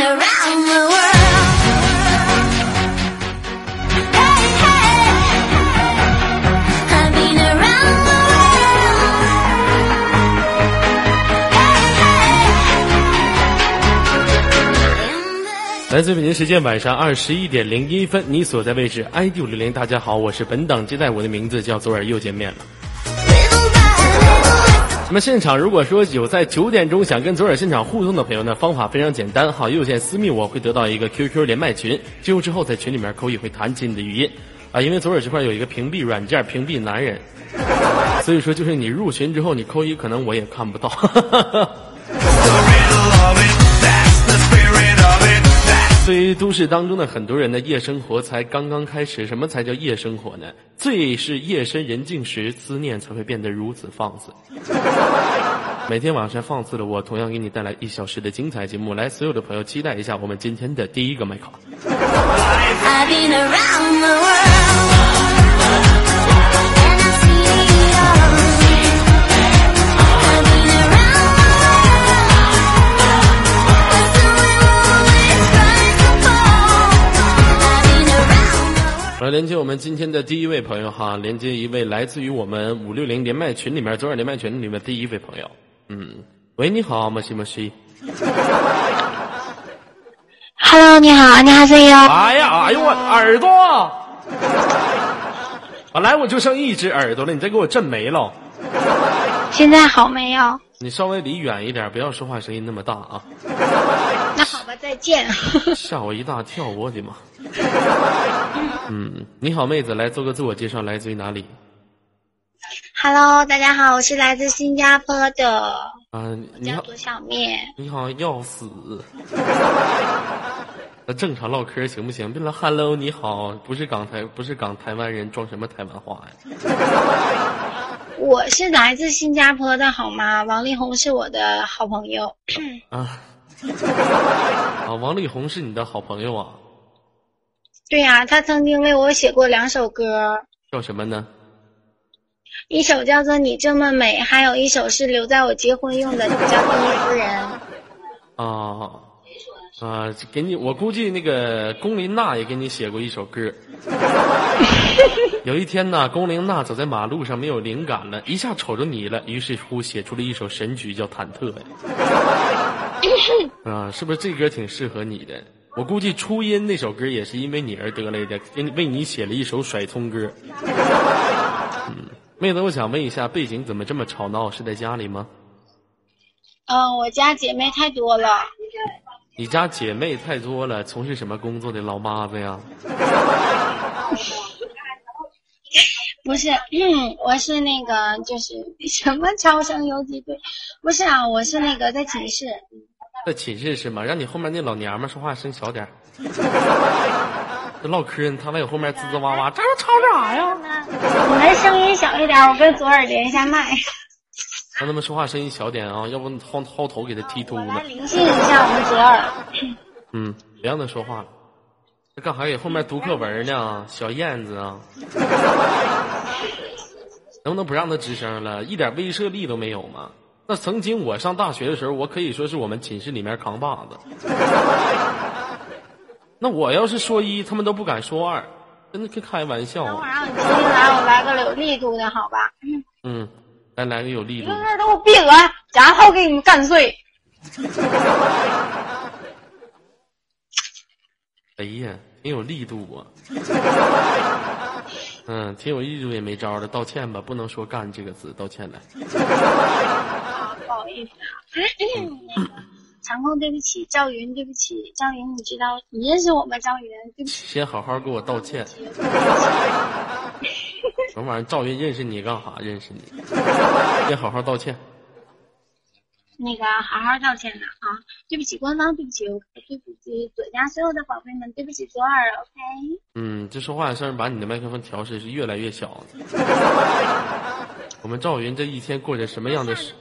around the world. 来自北京时间晚上二十一点零一分，你所在位置 ID 五六零，大家好，我是本档接待，我的名字叫左耳，又见面了。那么现场如果说有在九点钟想跟左耳现场互动的朋友呢，方法非常简单哈，右键私密我会得到一个 QQ 连麦群，进入之后在群里面扣一会弹起你的语音啊，因为左耳这块有一个屏蔽软件屏蔽男人，所以说就是你入群之后你扣一可能我也看不到。哈哈哈对于都市当中的很多人的夜生活才刚刚开始，什么才叫夜生活呢？最是夜深人静时，思念才会变得如此放肆。每天晚上放肆的我，同样给你带来一小时的精彩节目。来，所有的朋友期待一下我们今天的第一个麦考。我来连接我们今天的第一位朋友哈连接一位来自于我们五六零连麦群里面昨晚连麦群里面第一位朋友。嗯。喂你好莫西莫西。哈喽你好你好声音哎呀哎呦我耳朵。本来我就剩一只耳朵了你再给我震没了。现在好没有？你稍微离远一点不要说话声音那么大啊。再见。吓我一大跳，我的妈！嗯，你好，妹子，来做个自我介绍，来自于哪里？Hello，大家好，我是来自新加坡的，啊，你好，小面。你好，要死！那正常唠嗑行不行？别来 Hello，你好，不是港台，不是港台湾人，装什么台湾话呀？我是来自新加坡的，好吗？王力宏是我的好朋友。啊，啊，王力宏是你的好朋友啊？对呀、他曾经为我写过两首歌，叫什么呢？一首叫做《你这么美》，还有一首是留在我结婚用的，叫《第一夫人》。啊啊，给你，我估计那个龚琳娜也给你写过一首歌。有一天呢，龚琳娜走在马路上没有灵感了，一下瞅着你了，于是乎写出了一首神曲，叫《忐忑》呀。啊，是不是这歌挺适合你的？我估计初音那首歌也是因为你而得来的，给你为你写了一首甩葱歌。嗯，妹子，我想问一下，背景怎么这么吵闹？是在家里吗？嗯，我家姐妹太多了。你家姐妹太多了，从事什么工作的老妈子呀？不是，嗯，我是那个，就是 什么超生游击队，不是啊，我是那个在寝室，在寝室是吗？让你后面那老娘们说话声小点儿。这唠嗑呢，他在我后面吱吱哇哇，这吵啥呀？你们声音小一点，我跟左耳连一下麦，让他们说话声音小点啊，要不薅薅头给他剃秃了。来灵性一下我们左耳。嗯，别让他说话了。这干啥给后面读课文呢？小燕子啊，能不能不让他吱声了？一点威慑力都没有吗？那曾经我上大学的时候，我可以说是我们寝室里面扛把子。那我要是说一，他们都不敢说二，真的跟开玩笑等会儿啊。让你来，我来个有力度的，好吧？嗯，来来个有力度你。们都给我闭嘴，然后给你们干碎。哎呀，挺有力度啊。嗯，挺有力度也没招了，道歉吧，不能说“干”这个字，道歉来。啊，不好意思啊。那个长空，对不起，赵云，对不起，赵云，你知道你认识我吗？赵云，对不起。先好好给我道歉。什么玩意儿？赵云认识你干啥？认识你？先好好道歉。那个好好道歉的啊！对不起官方，对不起 OK，对不起左家所有的宝贝们，对不起左耳 OK。嗯，这说话的声把你的麦克风调试是越来越小。我们赵云这一天过着什么样的生？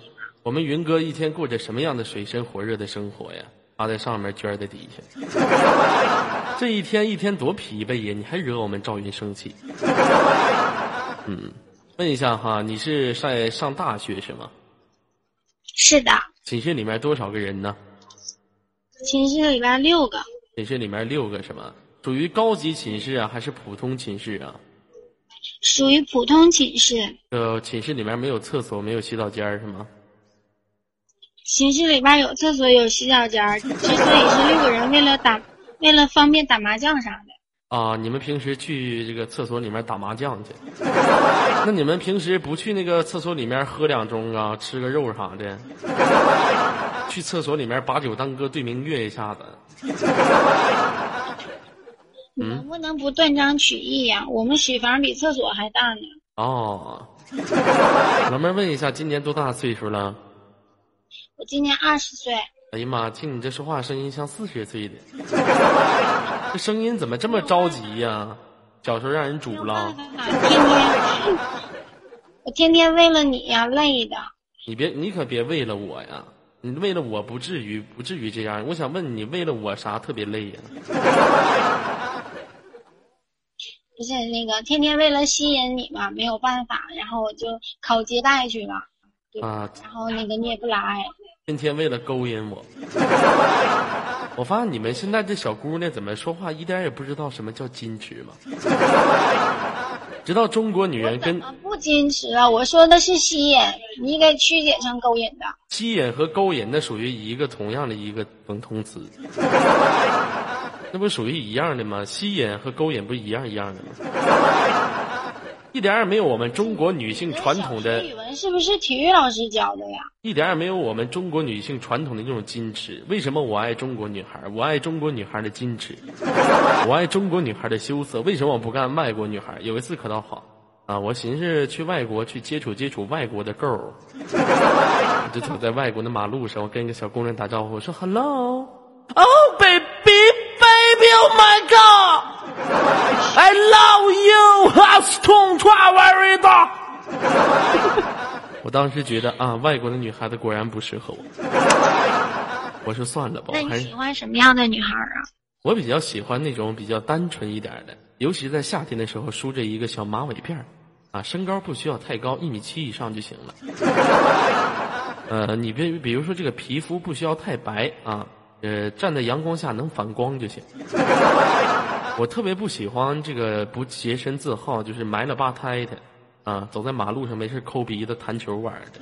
我们云哥一天过着什么样的水深火热的生活呀？趴在上面，娟在底下。这一天一天多疲惫呀！你还惹我们赵云生气？嗯，问一下哈，你是在上大学是吗？是的，寝室里面多少个人呢？寝室里边六个，寝室里面六个是吗？属于高级寝室啊，还是普通寝室啊？属于普通寝室。呃，寝室里面没有厕所，没有洗澡间儿是吗？寝室里边有厕所，有洗澡间儿。之所以是六个人，为了打，为了方便打麻将啥的。啊，你们平时去这个厕所里面打麻将去？那你们平时不去那个厕所里面喝两盅啊，吃个肉啥的？去厕所里面把酒当歌，对明月一下子。你能不能不断章取义呀、我们水房比厕所还大呢。哦，老妹儿问一下，今年多大岁数了？我今年二十岁，哎呀妈，听你这说话声音像四十岁的，这声音怎么这么着急呀、小时候让人煮了？天天，我天天为了你呀、累的。你别，你可别为了我呀！你为了我不至于，不至于这样。我想问你，为了我啥特别累呀？不是那个天天为了吸引你嘛，没有办法，然后我就考接待去了？啊，然后那个你也不来，天天为了勾引我。我发现你们现在这小姑娘怎么说话一点也不知道什么叫矜持吗？知道中国女人跟不矜持啊？我说的是吸引，你给曲解成勾引的。吸引和勾引那属于一个同样的一个等同词，那不属于一样的吗？吸引和勾引不一样一样的吗？一点也没有我们中国女性传统的语文是不是体育老师教的呀？一点也没有我们中国女性传统的那种矜持。为什么我爱中国女孩？我爱中国女孩的矜持，我爱中国女孩的羞涩。为什么我不干外国女孩？有一次可倒好啊，我寻思去外国去接触接触外国的 girl，我就走在外国的马路上，我跟一个小姑娘打招呼，我说 hello，oh baby baby oh my god，I love you，has t 川 very 大。我当时觉得啊，外国的女孩子果然不适合我。我说算了吧，那你喜欢什么样的女孩啊？我比较喜欢那种比较单纯一点的，尤其是在夏天的时候，梳着一个小马尾辫儿，啊，身高不需要太高，一米七以上就行了。呃，你别比如说这个皮肤不需要太白啊，呃，站在阳光下能反光就行。我特别不喜欢这个不洁身自好，就是埋了吧胎的，啊，走在马路上没事抠鼻子弹球玩的。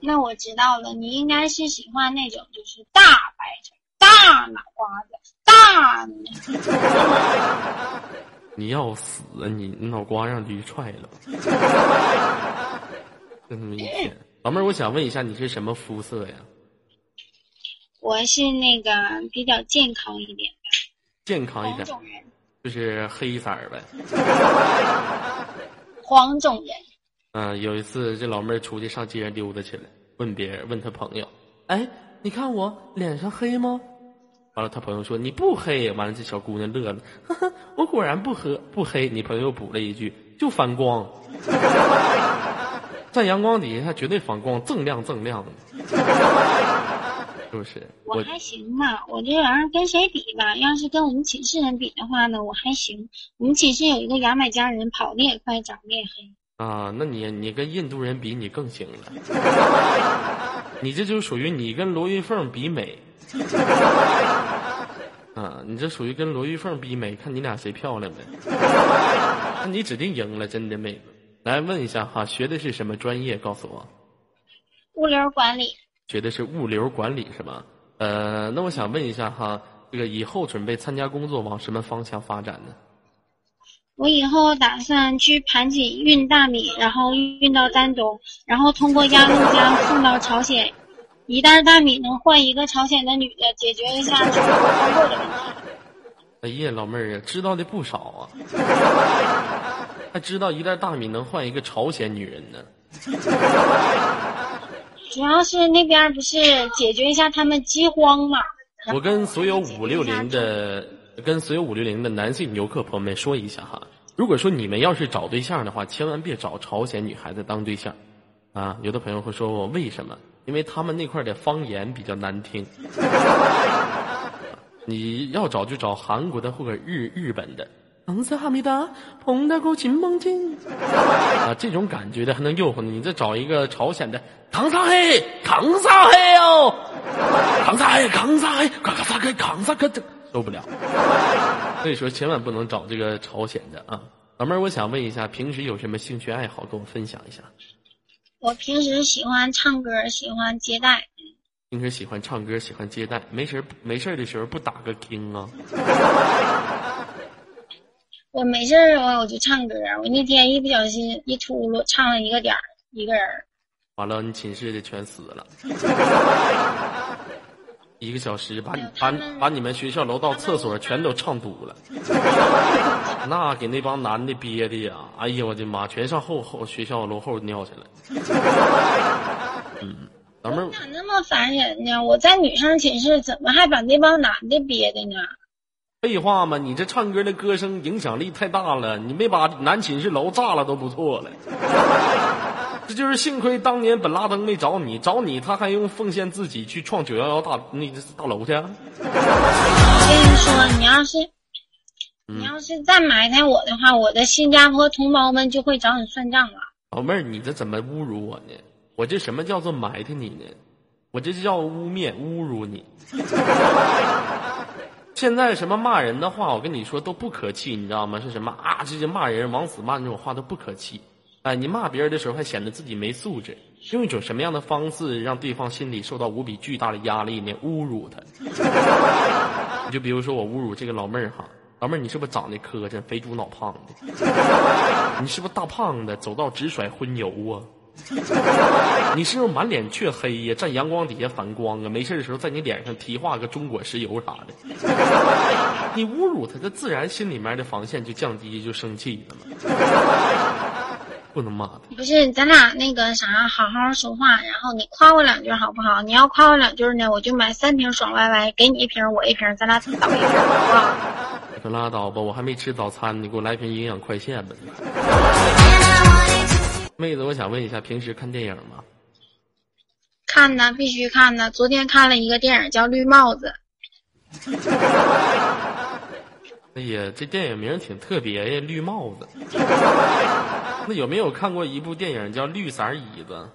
那我知道了，你应该是喜欢那种就是大白腿、大脑瓜子、大你要死啊你！你脑瓜让驴踹了，真他妈一天。老妹儿，我想问一下，你是什么肤色呀？我是那个比较健康一点的健康一点，就是黑色儿呗。黄种人。嗯、有一次这老妹儿出去上街上溜达去了，问别人，问她朋友：“哎，你看我脸上黑吗？”完了，她朋友说：“你不黑。”完了，这小姑娘乐了，呵呵，我果然不黑不黑。你朋友补了一句：“就反光，在阳光底下绝对反光，锃亮锃亮的，是不是？”我还行吧，我这玩意儿跟谁比吧？要是跟我们寝室人比的话呢，我还行。我们寝室有一个牙买加人，跑得也快，长得也黑。啊，那你你跟印度人比，你更行了。你这就属于你跟罗玉凤比美。啊，你这属于跟罗玉凤比美，看你俩谁漂亮呗。那你指定赢了，真的妹子。来问一下哈，学的是什么专业？告诉我，物流管理，学的是物流管理是吗？呃，那我想问一下哈，这个以后准备参加工作往什么方向发展呢？我以后打算去盘锦运大米，然后运到丹东，然后通过鸭绿江送到朝鲜。一袋大米能换一个朝鲜的女的，解决一下中国工作的问题。哎呀，老妹儿啊，知道的不少啊，还知道一袋大米能换一个朝鲜女人呢。主要是那边不是解决一下他们饥荒嘛。我跟所有五六零的，跟所有五六零的男性游客朋友们说一下哈，如果说你们要是找对象的话，千万别找朝鲜女孩子当对象，啊，有的朋友会说我为什么？因为他们那块的方言比较难听。你要找就找韩国的或者日日本的康萨哈密达，碰到过金梦境啊，这种感觉的还能诱惑你。你再找一个朝鲜的唐萨黑，唐萨黑哦，唐萨黑，唐萨黑，康萨黑，唐萨克，受不了。所以说，千万不能找这个朝鲜的啊。老妹儿，我想问一下，平时有什么兴趣爱好，跟我分享一下？我平时喜欢唱歌，喜欢接待。平时喜欢唱歌，喜欢接待，没事没事的时候不打个 king 啊？我没事儿我我就唱歌。我那天一不小心一秃噜，唱了一个点儿，一个人。完了，你寝室的全死了。一个小时把你把把你们学校楼道厕所全都唱堵了，那给那帮男的憋的呀！哎呀，我的妈，全上后后学校楼后尿去了。嗯，老妹儿咋那么烦人呢？我在女生寝室，怎么还把那帮男的憋的呢？废话嘛，你这唱歌的歌声影响力太大了，你没把男寝室楼炸了都不错了。这就是幸亏当年本拉登没找你，找你他还用奉献自己去创九幺幺大那大楼去。我跟你说，你要是你要是再埋汰我的话，我的新加坡同胞们就会找你算账了。老妹儿，你这怎么侮辱我呢？我这什么叫做埋汰你呢？我这叫污蔑、侮辱你。现在什么骂人的话，我跟你说都不可气，你知道吗？是什么啊？这些骂人、往死骂那种话都不可气。哎，你骂别人的时候还显得自己没素质，用一种什么样的方式让对方心里受到无比巨大的压力呢？侮辱他。你就比如说我侮辱这个老妹儿哈，老妹儿你是不是长得磕碜、肥猪脑胖的？你是不是大胖子，走道直甩荤油啊？你是不是满脸雀黑呀？站阳光底下反光啊？没事的时候在你脸上提画个中国石油啥的？你侮辱他，他自然心里面的防线就降低，就生气了嘛。不能骂他。不是，咱俩那个啥，好好说话，然后你夸我两句好不好？你要夸我两句呢，我就买三瓶爽歪歪，给你一瓶，我一瓶，咱俩倒一瓶，好不好？可拉倒吧，我还没吃早餐，你给我来瓶营养快线吧。妹子，我想问一下，平时看电影吗？看呢，必须看呢。昨天看了一个电影叫《绿帽子》。哎呀，这电影名挺特别呀，《绿帽子》。那有没有看过一部电影叫《绿色椅子》？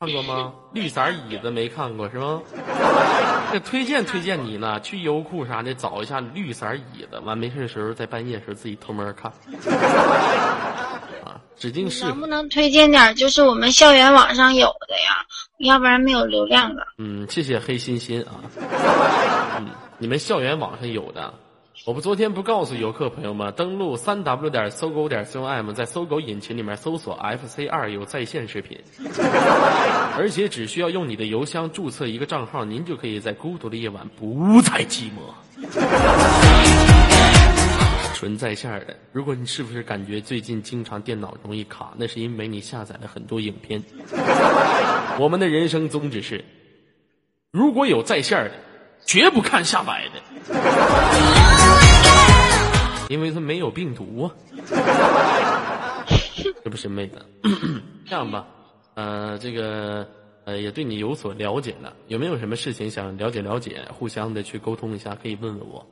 看过吗？绿色椅子没看过是吗？这推荐推荐你呢，去优酷啥的找一下绿色椅子，完没事的时候在半夜时候自己偷摸看。啊，指定是。能不能推荐点就是我们校园网上有的呀？要不然没有流量了。嗯，谢谢黑心心啊。嗯，你们校园网上有的。我不昨天不告诉游客朋友们，登录三 w 点搜狗点 com，在搜狗引擎里面搜索 FC 二有在线视频，而且只需要用你的邮箱注册一个账号，您就可以在孤独的夜晚不再寂寞。纯在线的，如果你是不是感觉最近经常电脑容易卡，那是因为你下载了很多影片。我们的人生宗旨是，如果有在线的，绝不看下载的。因为他没有病毒啊，这不是妹子。这样吧，呃，这个呃也对你有所了解了，有没有什么事情想了解了解，互相的去沟通一下，可以问问我。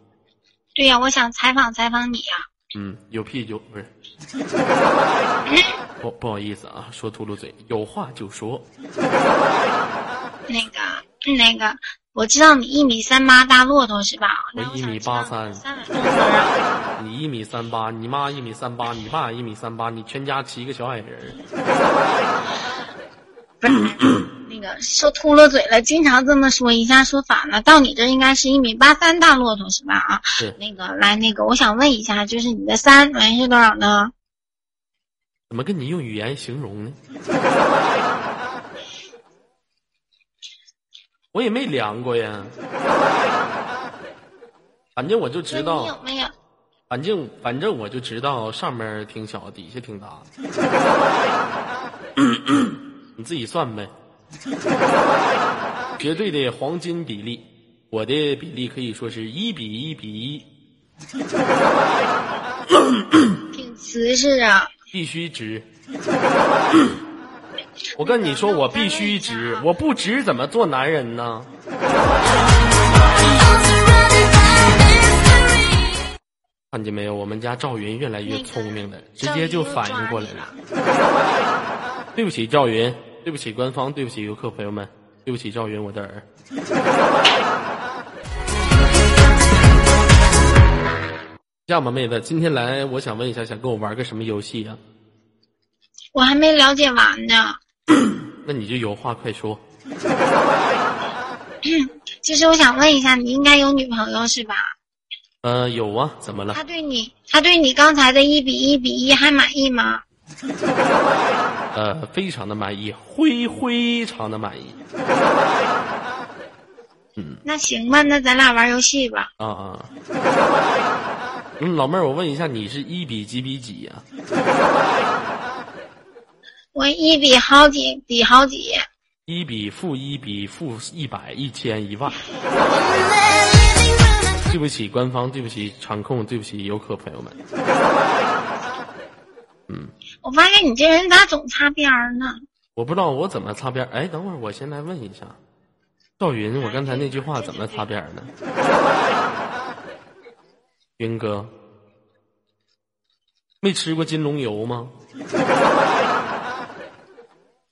对呀，我想采访采访你呀。嗯，有屁就不是。不不好意思啊，说秃噜嘴，有话就说。那个那个。我知道你一米三八大骆驼是吧？我一米八三。你一米三八，你妈一米三八，你爸一米三八，你全家七个小矮人。不 是那个说秃噜嘴了，经常这么说一下说反了。到你这应该是一米八三大骆驼是吧？啊，是。那个来那个，我想问一下，就是你的三围是多少呢？怎么跟你用语言形容呢？我也没量过呀，反正我就知道。有没有？反正反正我就知道上面挺小，底下挺大。你自己算呗。绝对的黄金比例，我的比例可以说是一比一比一。挺瓷实啊。必须直。我跟你说，我必须直，我不直怎么做男人呢？看见没有？我们家赵云越来越聪明了，直接就反应过来了。对不起，赵云，对不起，官方，对不起，游客朋友们，对不起，赵云，我的儿。这样吧，妹子，今天来，我想问一下，想跟我玩个什么游戏啊？我还没了解完呢。那你就有话快说。其实我想问一下，你应该有女朋友是吧？呃，有啊，怎么了他？对你，他对你刚才的一比一比一还满意吗？呃，非常的满意，非非常的满意。嗯那行吧，那咱俩玩游戏吧。啊啊。嗯，老妹儿，我问一下，你是一比几比几呀、我一比好几比好几，一比负一比负一百一千一万。对不起，官方，对不起，场控，对不起，游客朋友们。嗯我发现你这人咋总擦边儿呢？我不知道我怎么擦边儿。哎，等会儿我先来问一下，赵云，我刚才那句话怎么擦边儿呢？云哥，没吃过金龙油吗？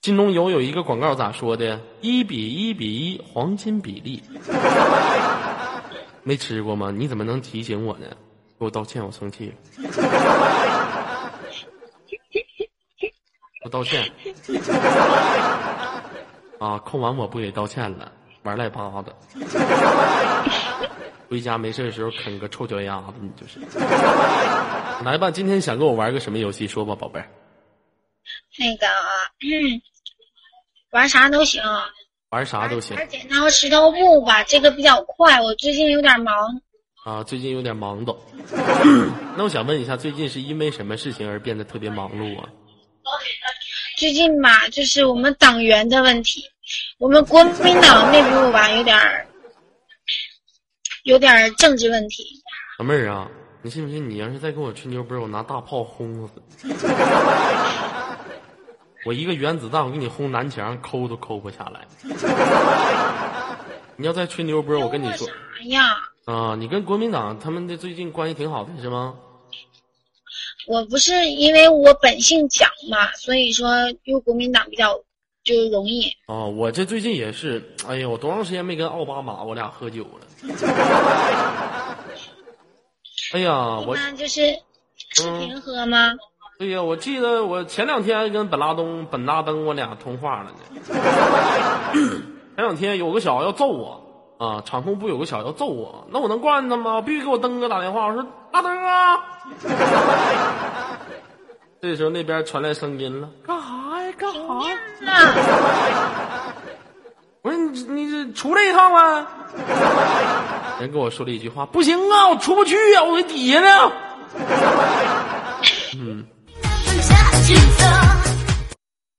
金龙油有一个广告咋说的？一比一比一，黄金比例。没吃过吗？你怎么能提醒我呢？给我道歉，我生气了。我道歉。啊，空完我不给道歉了，玩赖巴子。回家没事的时候啃个臭脚丫子，你就是。来吧，今天想跟我玩个什么游戏？说吧，宝贝儿。那个，嗯，玩啥都行，玩啥都行玩剪刀石头布吧，这个比较快。我最近有点忙，啊。最近有点忙叨。那我想问一下，最近是因为什么事情而变得特别忙碌啊？最近吧，就是我们党员的问题，我们国民党内部吧有点儿，有点儿政治问题。老妹儿啊，你信不信？你要是再跟我吹牛逼，我拿大炮轰死你！我一个原子弹，我给你轰南墙，抠都抠不下来。你要再吹牛波，我跟你说啥呀？啊，你跟国民党他们的最近关系挺好的是吗？我不是因为我本性强嘛，所以说用国民党比较就容易。哦，我这最近也是，哎呀，我多长时间没跟奥巴马我俩喝酒了？哎呀，我般就是视频喝吗？对呀，我记得我前两天跟本拉登、本拉登我俩通话了呢。前两天有个小子要揍我啊，场控部有个小子要揍我，那我能惯他吗？必须给我登哥打电话，我说大登啊。这时候那边传来声音了，干啥呀？干啥呀？我说你你这出来一趟啊！人跟我说了一句话，不行啊，我出不去啊，我在底下呢。嗯，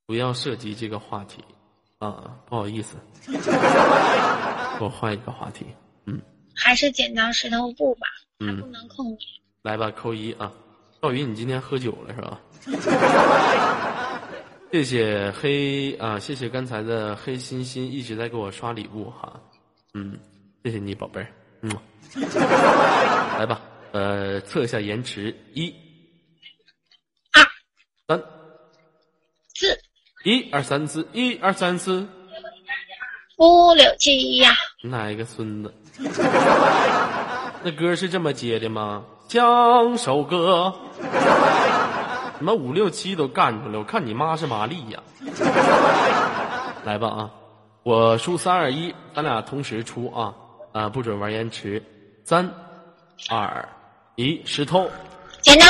不要涉及这个话题。啊，不好意思，给我换一个话题。嗯。还是剪刀石头布吧，嗯。不嗯，能控制。来吧，扣一啊。赵云，你今天喝酒了是吧？谢谢黑啊，谢谢刚才的黑心心一直在给我刷礼物哈，嗯，谢谢你宝贝儿，嗯，来吧，呃，测一下延迟，一、二、三，四、一二三四，一二三四，五六七呀，哪一个孙子？那歌是这么接的吗？像首歌，什么五六七都干出来，我看你妈是玛丽呀！来吧啊，我数三二一，咱俩同时出啊。啊，不准玩延迟，三二一，石头。剪刀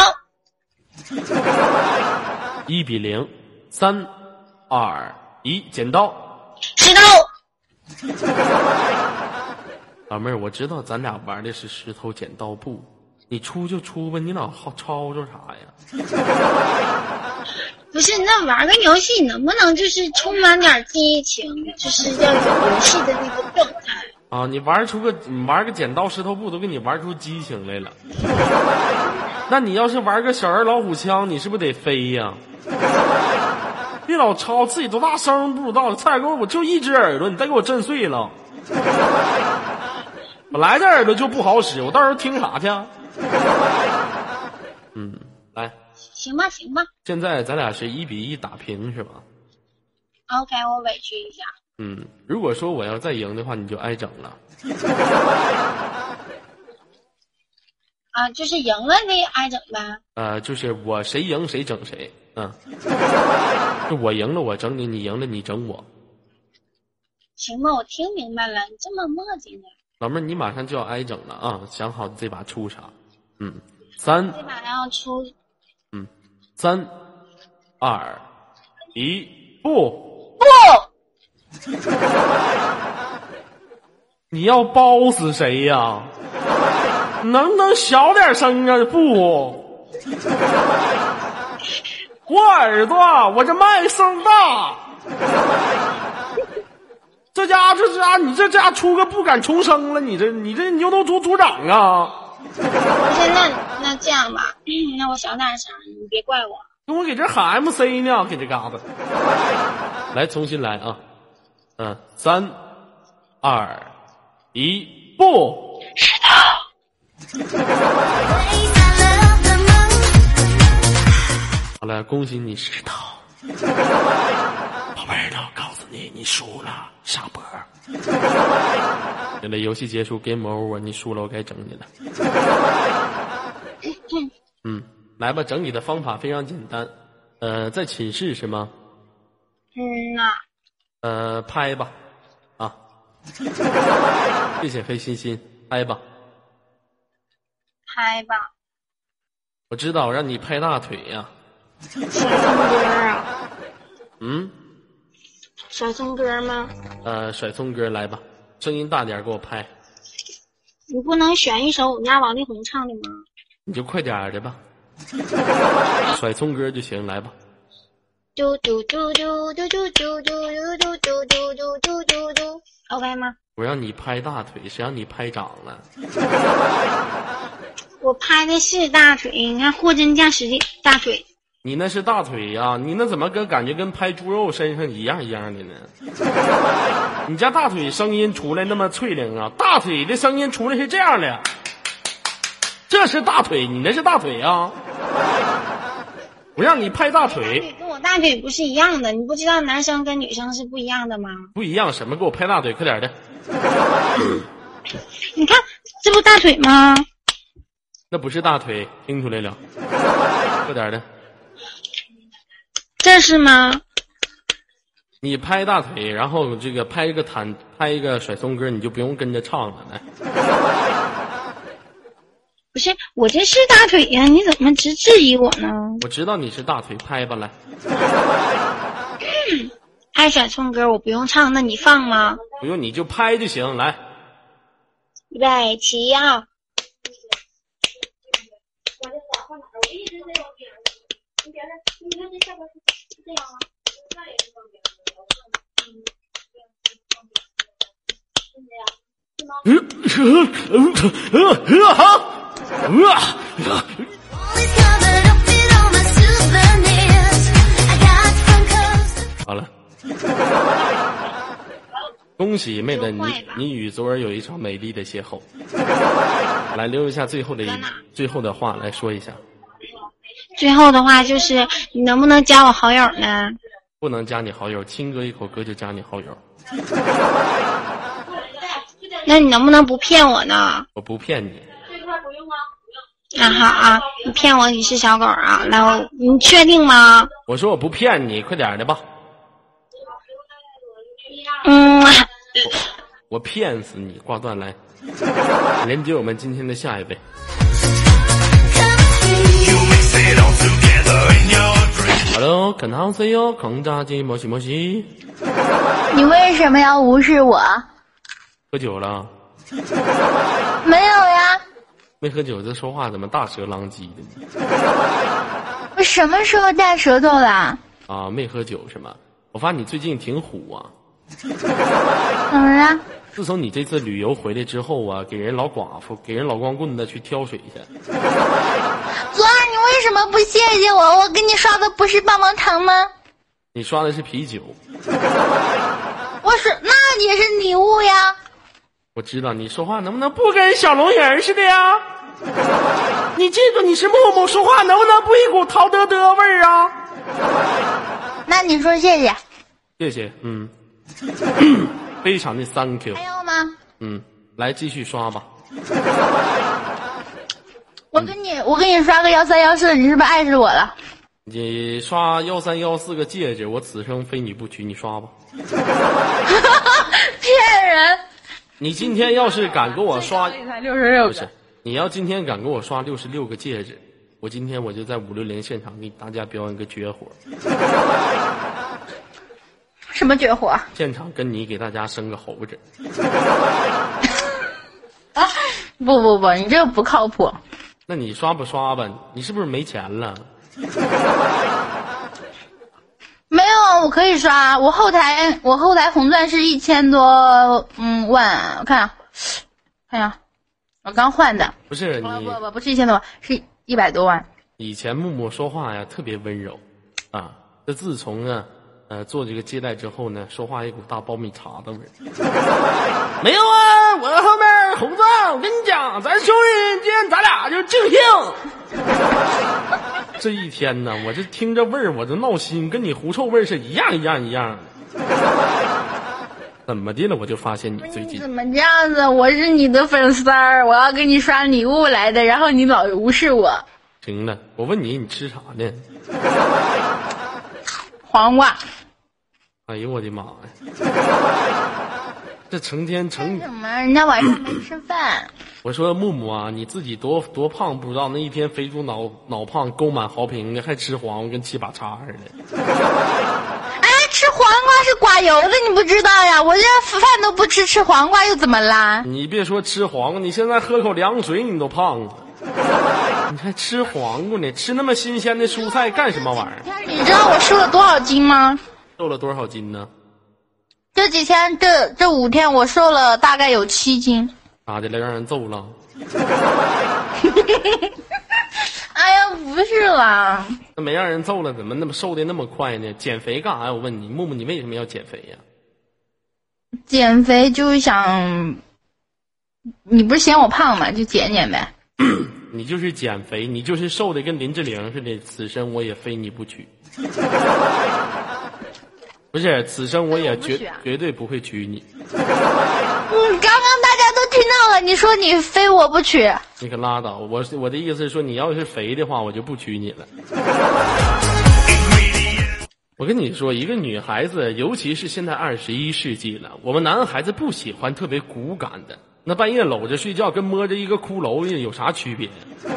一比零，三二一，剪刀。石头老妹儿，我知道咱俩玩的是石头剪刀布，你出就出吧，你老好吵吵啥呀？不是，那玩个游戏能不能就是充满点激情，就是要有游戏的那个状态？啊，你玩出个你玩个剪刀石头布都给你玩出激情来了。那你要是玩个小人老虎枪，你是不是得飞呀？别老抄，自己多大声不知道。蔡哥，我就一只耳朵，你再给我震碎了。本来这耳朵就不好使，我到时候听啥去啊？嗯，来，行吧，行吧现在咱俩是一比一打平是吧？，OK，我委屈一下。嗯，如果说我要再赢的话，你就挨整了。啊，就是赢了的挨整呗。呃，就是我谁赢谁整谁，嗯，就我赢了我整你，你赢了你整我。行吧，我听明白了，你这么磨叽呢？老妹儿，你马上就要挨整了啊！想好这把出啥？嗯，三这把要出，嗯三二一，不，不，你要包死谁呀？能不能小点声啊？不，我耳朵，我这麦声大。这家这家你这家出个不敢重生了，你这你这牛头组组长啊！不是那那这样吧，那我小点声，你别怪我。跟我给这喊 MC 呢，给这嘎达。来，重新来啊！嗯，三二一，不 the most. 好了，恭喜你石头，宝贝儿呢？告诉你，你输了，下播。现在游戏结束，game over，你输了，我该整你了。嗯，来吧，整你的方法非常简单，呃，在寝室是吗？嗯呐，呃，拍吧，啊，谢谢黑心心，拍吧。拍吧，我知道，让你拍大腿呀、甩葱歌啊，嗯，甩葱歌吗？呃，甩葱歌来吧，声音大点，给我拍，你不能选一首我们家王力宏唱的吗？你就快点的吧，甩葱歌就行，来吧。嘟嘟嘟嘟嘟嘟嘟嘟嘟嘟嘟嘟嘟嘟嘟嘟，OK 吗？我让你拍大腿，谁让你拍掌了？我拍的是大腿，你看货真价实的大腿。你那是大腿呀、你那怎么跟感觉跟拍猪肉身上一样一样的呢？你家大腿声音出来那么脆灵啊？大腿的声音出来是这样的，这是大腿，你那是大腿啊、我让你拍大大，腿跟我大腿不是一样的，你不知道男生跟女生是不一样的吗？不一样什么？给我拍大腿，快点的。你看，这不大腿吗？那不是大腿，听出来了，快点的。这是吗？你拍大腿，然后这个拍一个弹，拍一个甩葱歌，你就不用跟着唱了。来，不是，我这是大腿呀，你怎么直质疑我呢？我知道你是大腿，拍吧，来。拍甩葱歌我不用唱，那你放吗？不用你就拍就行，来。预备起啊！一直在。好了。恭喜妹子，你你与昨儿有一场美丽的邂逅。来，留一下最后的一，最后的话来说一下。最后的话就是，你能不能加我好友呢？不能加你好友，亲哥一口哥就加你好友，那你能不能不骗我呢？我不骗你。啊好啊，你骗我你是小狗啊？来，我你确定吗？我说我不骗你，快点的吧，嗯，我骗死你！挂断来，连接我们今天的下一位。Hello，肯汤 C 哟，肯炸鸡，摩西摩西，你为什么要无视我？喝酒了？没有呀，没喝酒，这说话怎么大舌狼藉的呢？我什么时候带舌头了？啊，没喝酒是吗？我发现你最近挺虎啊。怎么了？自从你这次旅游回来之后啊，给人老寡妇、给人老光棍子去挑水去。昨儿，你为什么不谢谢我？我给你刷的不是棒棒糖吗？你刷的是啤酒，我是，那也是礼物呀。我知道你说话能不能不跟小龙人似的呀？你记住，你是木木，说话能不能不一股陶德德味儿啊？那你说谢谢，谢谢，嗯，非常的 thank you，还有吗？嗯，来继续刷吧。我给你，我给你刷个幺三幺四，你是不是爱死我了？你刷幺三幺四个戒指，我此生非你不娶，你刷吧。骗人！你今天要是敢给我刷，才六十六不是，你要今天敢给我刷六十六个戒指，我今天我就在五六零现场给大家表演个绝活，什么绝活？现场跟你给大家生个猴子。啊！不不不，你这个不靠谱。那你刷不刷吧？你是不是没钱了？没有，我可以刷。我后台我后台红钻是一千多嗯万，我看啊看一下，我刚换的。不是不你不不不是一千多万，是一百多万。以前木木说话呀特别温柔，啊，这自从呢，呃，做这个接待之后呢，说话一股大苞米碴子味儿。没有啊，我后面红钻，我跟你讲，咱兄弟今天咱俩就尽兴。这一天呢，我这听着味儿，我就闹心，跟你狐臭味儿是一样一样一样的。怎么的了？我就发现你最近你怎么这样子？我是你的粉丝儿，我要给你刷礼物来的，然后你老无视我。行了。我问你，你吃啥呢？黄瓜哎呦我的妈呀！这成天成什么？人家晚上没吃饭。我说木木啊，你自己多多胖不知道，那一天肥猪脑脑胖，勾满豪瓶的，还吃黄瓜跟七把叉似的。哎，吃黄瓜是刮油的，你不知道呀？我这饭都不吃，吃黄瓜又怎么啦？你别说吃黄瓜，你现在喝口凉水你都胖了，你还吃黄瓜呢？吃那么新鲜的蔬菜干什么玩意儿？你知道我瘦了多少斤吗？瘦了多少斤呢？这几天，这这五天，我瘦了大概有七斤。咋的了？让人揍了？哎呀，不是啦，那没让人揍了，怎么那么瘦的那么快呢？减肥干啥呀？我问你，木木，你为什么要减肥呀？减肥就是想，你不是嫌我胖吗？就减减呗。你就是减肥，你就是瘦的跟林志玲似的，此生我也非你不娶。不是，此生我也绝绝对不会娶你。嗯，刚刚大家都听到了，你说你非我不娶，你可拉倒！我我的意思是说，你要是肥的话，我就不娶你了。我跟你说，一个女孩子，尤其是现在二十一世纪了，我们男孩子不喜欢特别骨感的。那半夜搂着睡觉，跟摸着一个骷髅有啥区别？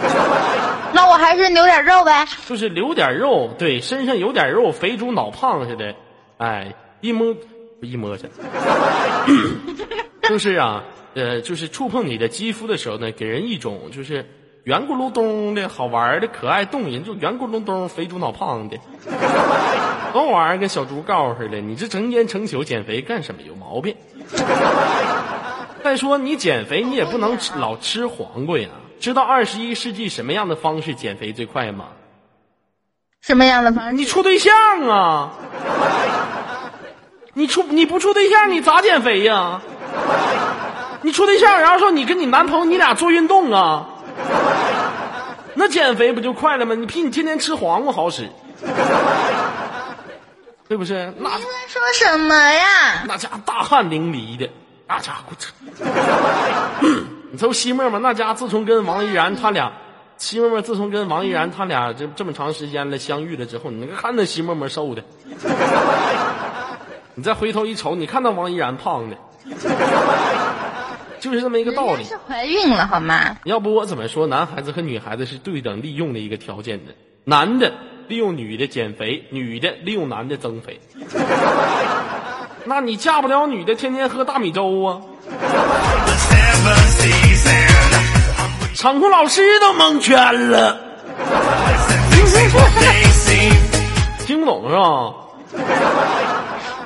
那我还是留点肉呗。就是留点肉，对，身上有点肉，肥猪脑胖似的，哎，一摸一摸去，就是啊，呃，就是触碰你的肌肤的时候呢，给人一种就是圆咕噜咚的好玩的可爱动人，就圆咕噜咚肥猪脑胖的，多玩意儿跟小猪羔似的。你这成天成宿减肥干什么？有毛病。再说你减肥，你也不能吃老吃黄瓜呀。知道二十一世纪什么样的方式减肥最快吗？什么样的方式？你处对象啊！你处你不处对象，你咋减肥呀？你处对象，然后说你跟你男朋友你俩做运动啊，那减肥不就快了吗？你比你天天吃黄瓜好使，对不是？那你在说什么呀？那家伙大汗淋漓的，那家伙这，你瞅西莫嘛那家伙自从跟王依然他俩，西沫沫自从跟王依然他俩这这么长时间了相遇了之后，你看那西沫沫瘦的，你再回头一瞅，你看到王依然胖的，就是这么一个道理。是怀孕了好吗？要不我怎么说男孩子和女孩子是对等利用的一个条件呢？男的利用女的减肥，女的利用男的增肥。那你嫁不了女的，天天喝大米粥啊！场控老师都蒙圈了，听不懂是吧？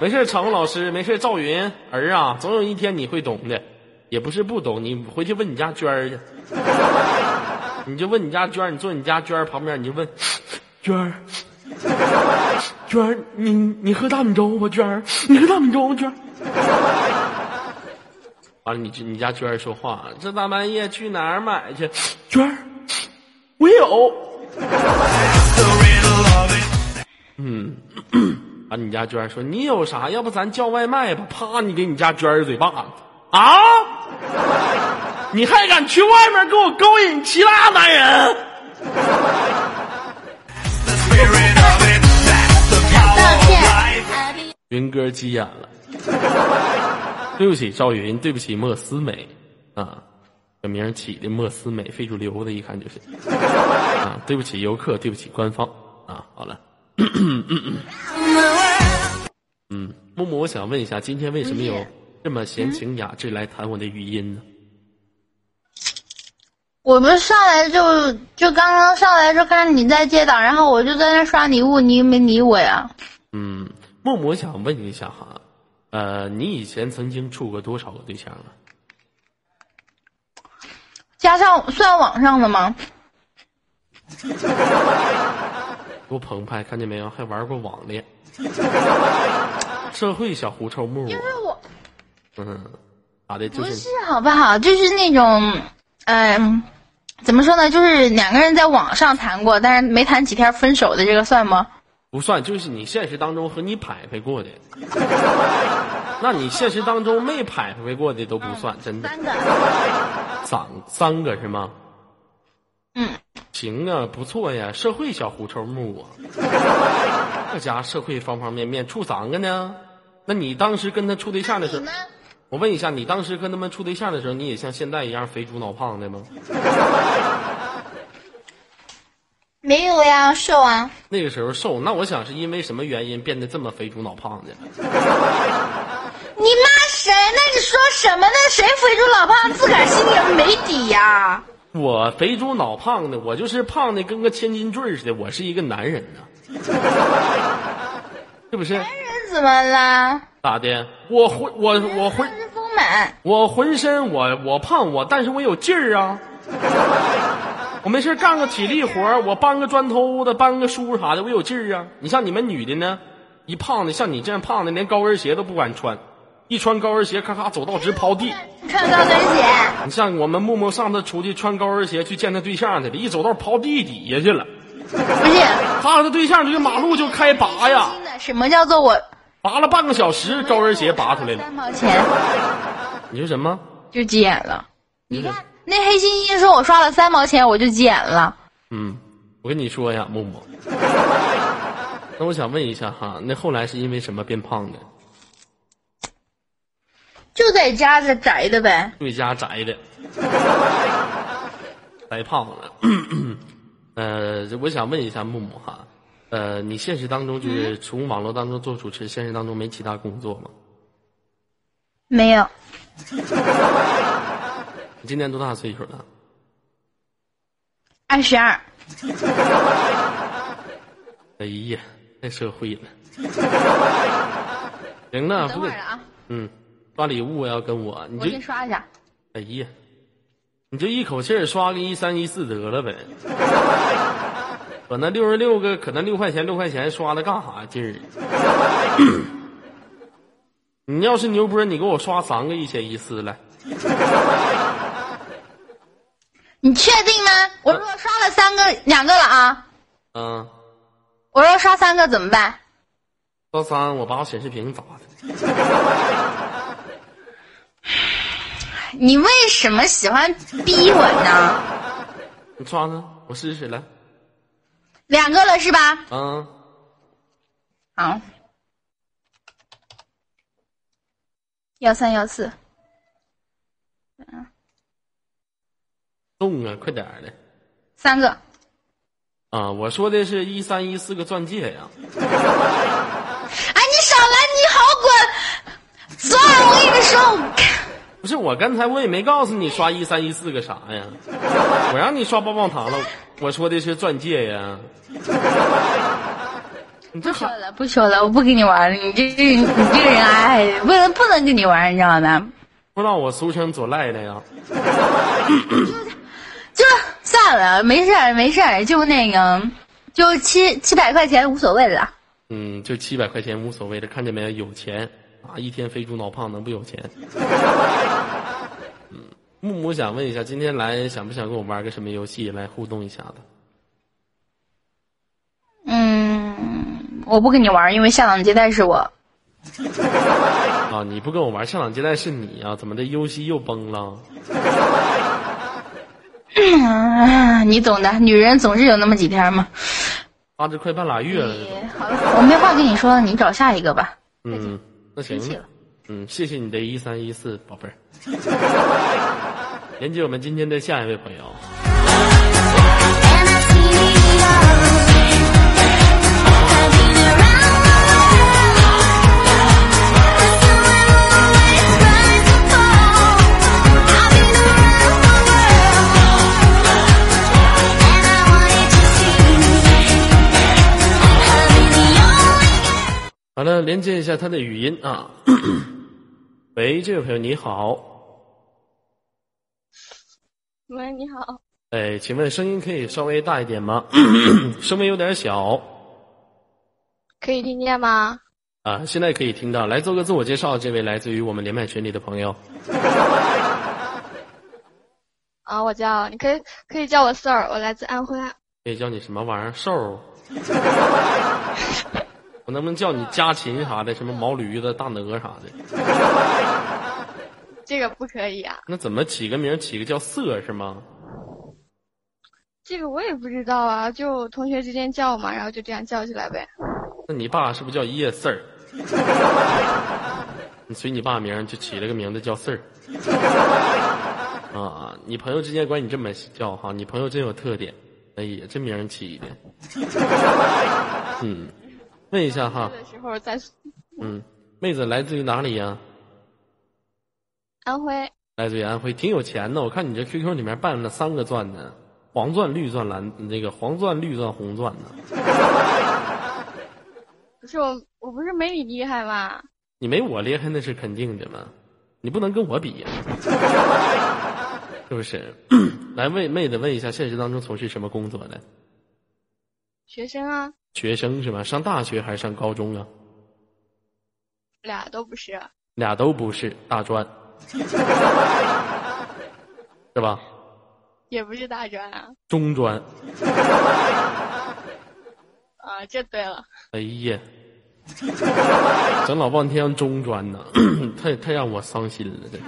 没事，场控老师，没事，赵云儿啊，总有一天你会懂的。也不是不懂，你回去问你家娟儿去。你就问你家娟儿，你坐你家娟儿旁边，你就问娟儿，娟儿，你你喝大米粥吧？娟儿，你喝大米粥吗？娟儿。完了，你你家娟儿说话，这大半夜去哪儿买去？娟儿，我有。嗯，啊，你家娟儿说你有啥？要不咱叫外卖吧？啪，你给你家娟儿嘴巴子啊！你还敢去外面给我勾引其他男人？道歉。云哥急眼了，对不起赵云，对不起莫思美啊，这名儿起的莫思美，非主流的，一看就是啊，对不起游客，对不起官方啊，好了，嗯，木木，我想问一下，今天为什么有这么闲情雅致来谈我的语音呢？我们上来就就刚刚上来就看你在接档，然后我就在那刷礼物，你又没理我呀？嗯，木木，我想问一下哈，呃，你以前曾经处过多少个对象啊？加上算网上的吗？多澎湃，看见没有？还玩过网恋，社会小狐臭木，因为我嗯，咋的？就不是是好不好？就是那种，嗯、怎么说呢？就是两个人在网上谈过，但是没谈几天分手的，这个算吗？不算，就是你现实当中和你拍拍过的，那你现实当中没拍拍过的都不算，真的。三个。三三个是吗？嗯，行啊，不错呀，社会小狐臭木啊，这家社会方方面面处三个呢。那你当时跟他处对象的时候，我问一下，你当时跟他们处对象的时候，你也像现在一样肥猪脑胖的吗？没有呀，瘦啊。那个时候瘦，那我想是因为什么原因变得这么肥猪脑胖的？你骂谁？那你说什么呢？谁肥猪脑胖，自个儿心里没底呀？我肥猪脑胖的，我就是胖的跟个千斤坠似的，我是一个男人呢，是不是？男人怎么啦？咋的？我浑我我浑身丰满。我浑身我我胖我，但是我有劲儿啊！我没事干个体力活儿我搬个砖头子，搬个书啥的，我有劲儿啊！你像你们女的呢，一胖的像你这样胖的，连高跟鞋都不敢穿，一穿高跟鞋咔咔走道直刨地。穿高跟鞋，你像我们木木上次出去穿高跟鞋去见他对象去了，一走道刨地底下去了，不是他和他对象这个马路就开拔呀，什么叫做我拔了半个小时，高跟鞋拔出来了。三毛钱你说什么？就急眼了？你看那黑猩猩说我刷了三毛钱我就捡了。嗯，我跟你说呀，木木，那我想问一下哈，那后来是因为什么变胖的？就在家这宅的呗。对家宅的，白胖了。呃，我想问一下木木哈，呃，你现实当中就是从网络当中做主持，现实当中没其他工作吗？没有，你今年多大岁数了？二十二。哎呀，太社会了。行了，不等会儿了啊，嗯，刷礼物要跟我，你我就先刷一下。哎呀，你就一口气儿刷个一三一四得了呗。可那六十六个，可那六块钱六块钱刷的干啥劲儿？你要是牛波，你给我刷三个一千一四来。你确定吗？我如果刷了三个两个了啊，嗯，我说刷三个怎么办？刷三，我把我显示屏砸了。你为什么喜欢逼我呢？你刷呢？我试试来。两个了是吧？嗯，好，幺三幺四，动啊，快点儿的。三个。啊，我说的是一三一四个钻戒呀。哎，你少来，你好滚！算了，我跟你说，不是我刚才我也没告诉你刷一三一四个啥呀，我让你刷棒棒糖了。我说的是钻戒呀。你这好，不说了，不说了，我不跟你玩了。你这这你这个人，哎，不能不能跟你玩，你知道吗？不知道我俗称左赖的呀？就算了，没事儿没事儿，就那个，就七七百块钱无所谓了。嗯，就七百块钱无所谓的，看见没有？有钱啊，一天肥猪脑胖能不有钱？嗯木木想问一下，今天来想不想跟我玩个什么游戏来互动一下子？嗯，我不跟你玩，因为下档接待是我。啊，你不跟我玩，下场接待是你啊？怎么的？游戏又崩了？嗯，你懂的，女人总是有那么几天嘛。啊这快半拉月了。好了，我没话跟你说了，你找下一个吧。嗯，那行。嗯，谢谢你的一三一四宝贝儿。连接我们今天的下一位朋友。好了，连接一下他的语音啊。喂，这位朋友你好，喂，你好，哎，请问声音可以稍微大一点吗？声音有点小可以听见吗？啊，现在可以听到。来做个自我介绍，这位来自于我们连麦群里的朋友。啊，我叫，你可以可以叫我 Sir，我来自安徽。可以叫你什么玩意儿？瘦儿？我能不能叫你家禽啥的？什么毛驴子、大鹅啥的？这个不可以啊，那怎么起个名？起个叫色是吗？这个我也不知道啊，就同学之间叫嘛，然后就这样叫起来呗。那你爸是不是叫叶四儿？你随你爸名就起了个名字叫四儿。啊，你朋友之间管你这么叫哈？你朋友真有特点，哎呀，这名起的。嗯，问一下哈，的时候在嗯，妹子来自于哪里呀、安徽，来自于安徽，挺有钱的。我看你这 QQ 里面办了三个钻呢，黄钻、绿钻、蓝那个黄钻、绿钻、红钻呢。不是我，我不是没你厉害吗？你没我厉害那是肯定的嘛，你不能跟我比呀、是不是？来，妹妹子问一下，现实当中从事什么工作的？学生啊，学生是吧？上大学还是上高中啊？俩都不是，俩都不是，大专，是吧？也不是大专啊。中专。啊，这对了，哎呀，整老半天中专呢，太太让我伤心了，这。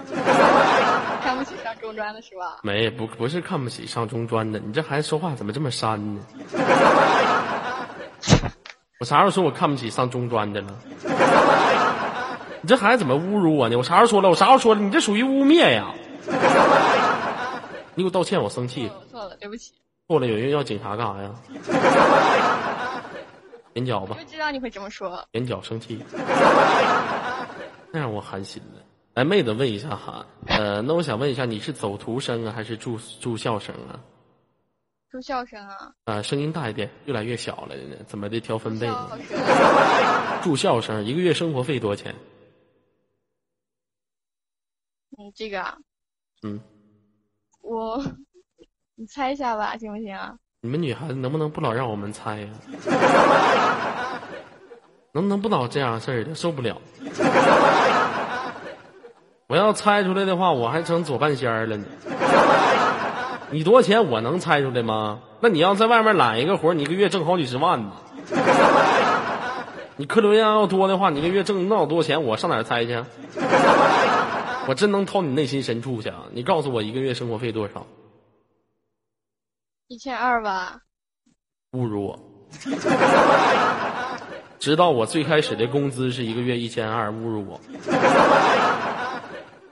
看不起上中专的是吧？没不不是看不起上中专的，你这孩子说话怎么这么山呢？我啥时候说我看不起上中专的了？你这孩子怎么侮辱我呢？我啥时候说了？我啥时候说了？你这属于污蔑呀！你给我道歉，我生气错。了错了，对不起，错了有人要警察干啥呀？眼角吧就，知道你会这么说。眼角生气，那让我寒心了。来，妹子问一下哈，呃，那我想问一下，你是走读生啊，还是住住校生啊？住校生啊，啊，声音大一点，越来越小了呢，怎么的调分贝住校生一个月生活费多少钱？你，这个啊，嗯，我，你猜一下吧，行不行啊？你们女孩子能不能不老让我们猜呀、能不能不老这样事儿的？受不了。我要猜出来的话，我还成左半仙儿了呢。你多少钱？我能猜出来吗？那你要在外面揽一个活儿，你一个月挣好几十万呢。你客流量要多的话，你一个月挣那么多钱，我上哪儿猜去？我真能掏你内心深处去啊！你告诉我一个月生活费多少？一千二吧，侮辱我！直到我最开始的工资是一个月一千二，侮辱我，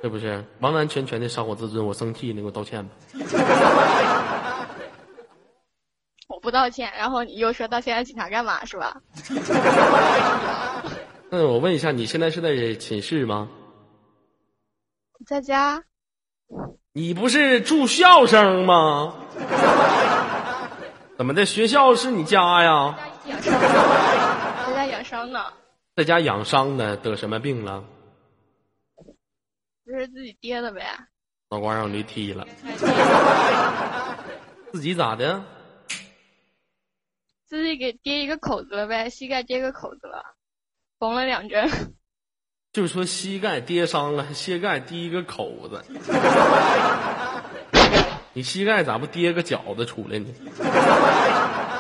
是不是？完完全全的伤我自尊，我生气，你给我道歉吧。我不道歉，然后你又说到现在警察干嘛是吧？那我问一下，你现在是在寝室吗？在家，你不是住校生吗？怎么的？学校是你家呀？在家养伤呢，在家养伤呢，得什么病了？不是自己跌的呗？脑瓜让驴踢了，自己咋的？自己给跌一个口子了呗，膝盖跌个口子了，缝了两针。就是说膝盖跌伤了，膝盖滴一个口子，你膝盖咋不跌个饺子出来呢？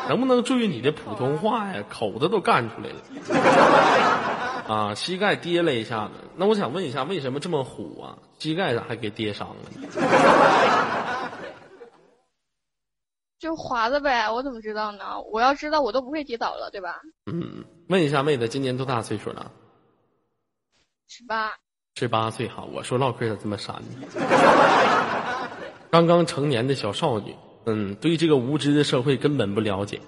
能不能注意你的普通话呀？口子都干出来了。啊，膝盖跌了一下子，那我想问一下，为什么这么虎啊？膝盖咋还给跌伤了呢？就滑的呗，我怎么知道呢？我要知道，我都不会跌倒了，对吧？嗯，问一下妹子，今年多大岁数了？十八，十八岁哈。我说唠嗑咋这么傻呢？刚刚成年的小少女，嗯，对这个无知的社会根本不了解，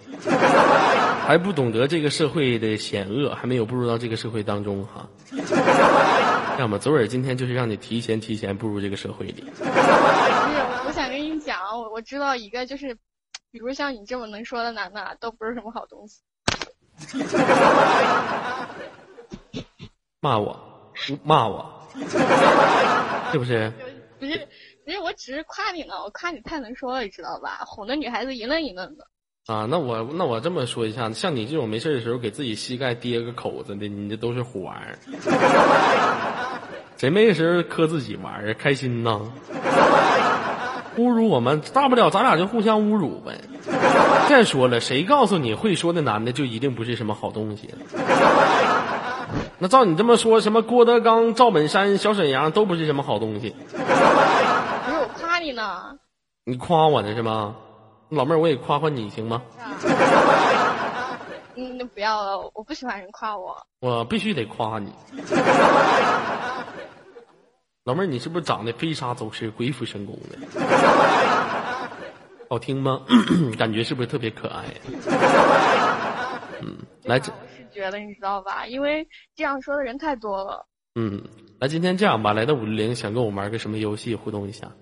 还不懂得这个社会的险恶，还没有步入到这个社会当中哈。要么左耳今天就是让你提前提前步入这个社会里。不是，我想跟你讲，我我知道一个就是，比如像你这么能说的男的，都不是什么好东西。骂我，骂我，是不是？不是，不是，我只是夸你呢，我夸你太能说了，你知道吧？哄的女孩子一愣一愣的。啊，那我那我这么说一下，像你这种没事的时候给自己膝盖跌个口子的，你这都是虎玩意儿。谁没事磕自己玩儿啊？开心呐！侮辱我们，大不了咱俩就互相侮辱呗。再说了，谁告诉你会说的男的就一定不是什么好东西？那照你这么说，什么郭德纲、赵本山、小沈阳都不是什么好东西。不是我夸你呢，你夸我呢是吗？老妹儿，我也夸夸你行吗？嗯，那不要了，我不喜欢人夸我。我必须得夸你。老妹儿，你是不是长得飞沙走石、鬼斧神工的？好听吗？感觉是不是特别可爱？嗯，来这，我是觉得你知道吧？因为这样说的人太多了。嗯，来今天这样吧，来到五六零，想跟我玩个什么游戏互动一下？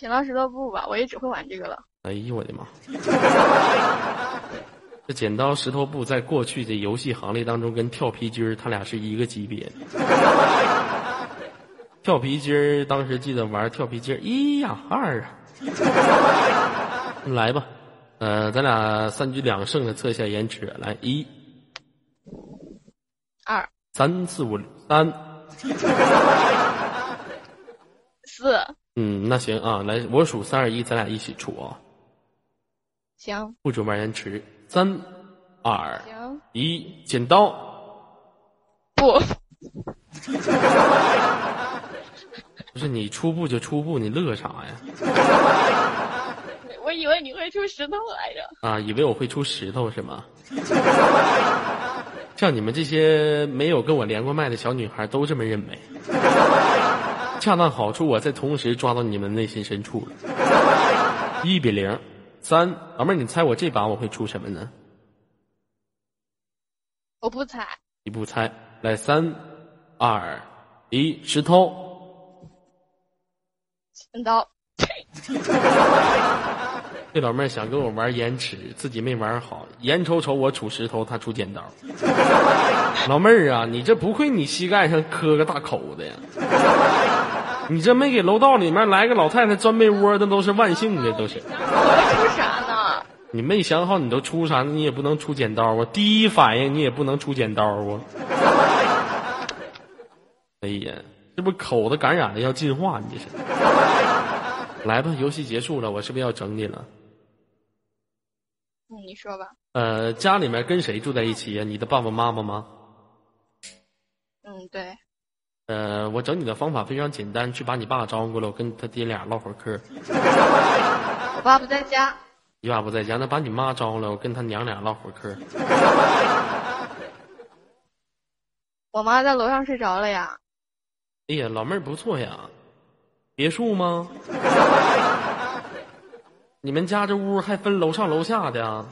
剪刀石头布吧，我也只会玩这个了。哎呦我的妈！这剪刀石头布在过去的游戏行列当中，跟跳皮筋儿，他俩是一个级别的。跳皮筋儿，当时记得玩跳皮筋儿，一呀二啊，来吧，呃，咱俩三局两胜的测一下延迟，来一、二三四五三，四，嗯，那行啊，来我数三二一，咱俩一起出啊，行不准玩延迟，三二行一，剪刀。不，不是你出步就出步，你乐啥呀？我以为你会出石头来着。啊，以为我会出石头是吗？像你们这些没有跟我连过麦的小女孩都这么认为，恰到好处，我在同时抓到你们内心深处了。一比零，三，老妹儿，你猜我这把我会出什么呢？我不猜，你不猜，来三，二，一，石头。剪刀。这老妹儿想跟我玩延迟，自己没玩好，眼瞅瞅我出石头，她出剪刀。老妹儿啊，你这不愧你膝盖上磕个大口子呀？你这没给楼道里面来个老太太钻被窝，那都是万幸的，都是。我出啥呢？你没想好你都出啥，你也不能出剪刀啊！第一反应你也不能出剪刀啊！哎呀，这不口子感染了要进化，你这是。来吧，游戏结束了，我是不是要整你了？嗯，你说吧。呃，家里面跟谁住在一起呀？你的爸爸妈妈吗？嗯，对。呃，我整你的方法非常简单，去把你爸招呼过来，我跟他爹俩唠会儿嗑。我爸不在家。你爸不在家，那把你妈招呼来，我跟他娘俩唠会儿嗑。我妈在楼上睡着了呀。哎呀，老妹儿不错呀，别墅吗？你们家这屋还分楼上楼下的啊？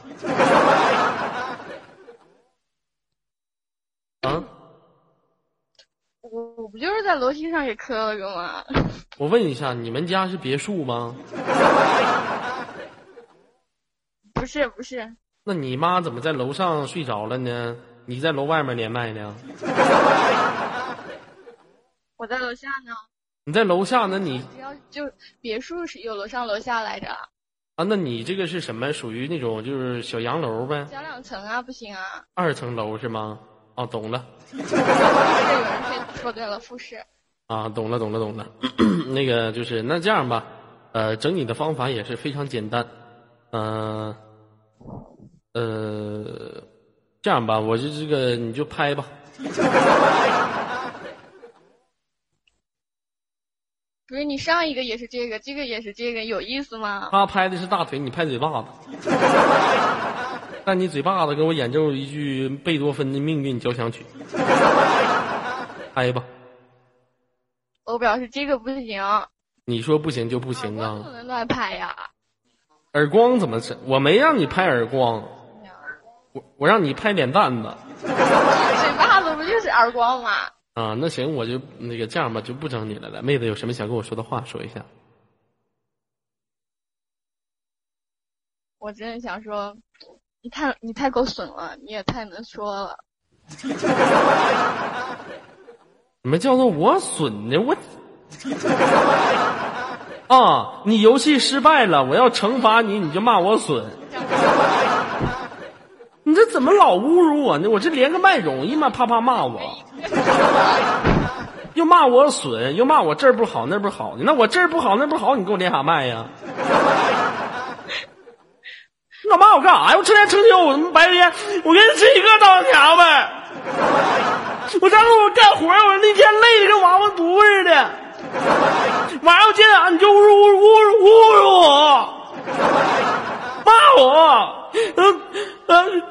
啊？我我不就是在楼梯上给磕了个吗？我问一下，你们家是别墅吗？不是不是，那你妈怎么在楼上睡着了呢？你在楼外面连麦呢？我在楼下呢。你在楼下，那你只要就别墅是有楼上楼下来着，啊，那你这个是什么？属于那种就是小洋楼呗？小两层啊，不行啊。二层楼是吗？哦，懂了说对了，复试。啊，懂了，懂了，懂了。那个就是那这样吧，呃，整你的方法也是非常简单，嗯、呃，这样吧，我就这个你就拍吧，不是你上一个也是这个，这个也是这个，有意思吗？他拍的是大腿，你拍嘴巴子，但你嘴巴子给我演奏一句贝多芬的命运交响曲，拍吧。我表示这个不行，你说不行就不行啊不啊！能乱拍呀。耳光怎么是？我没让你拍耳光，我我让你拍脸蛋子 嘴巴子不就是耳光吗？啊。那行，我就那个这样吧，就不整你了。来，妹子有什么想跟我说的话说一下。我真的想说，你太你太够损了，你也太能说了。什么叫做我损呢？我啊，你游戏失败了，我要惩罚你，你就骂我损。你这怎么老侮辱我呢？我这连个麦容易吗？啪啪骂我，又骂我损，又骂我这儿不好那不好。那我这儿不好那不好，你给我连啥麦呀？你老骂我干啥呀？我成天成天我他妈白天，我给你吃一个当条呗。我在给我干活，我那天累的跟娃娃犊似的。晚上我见俺你就侮辱侮辱侮辱侮辱我，骂我，嗯嗯，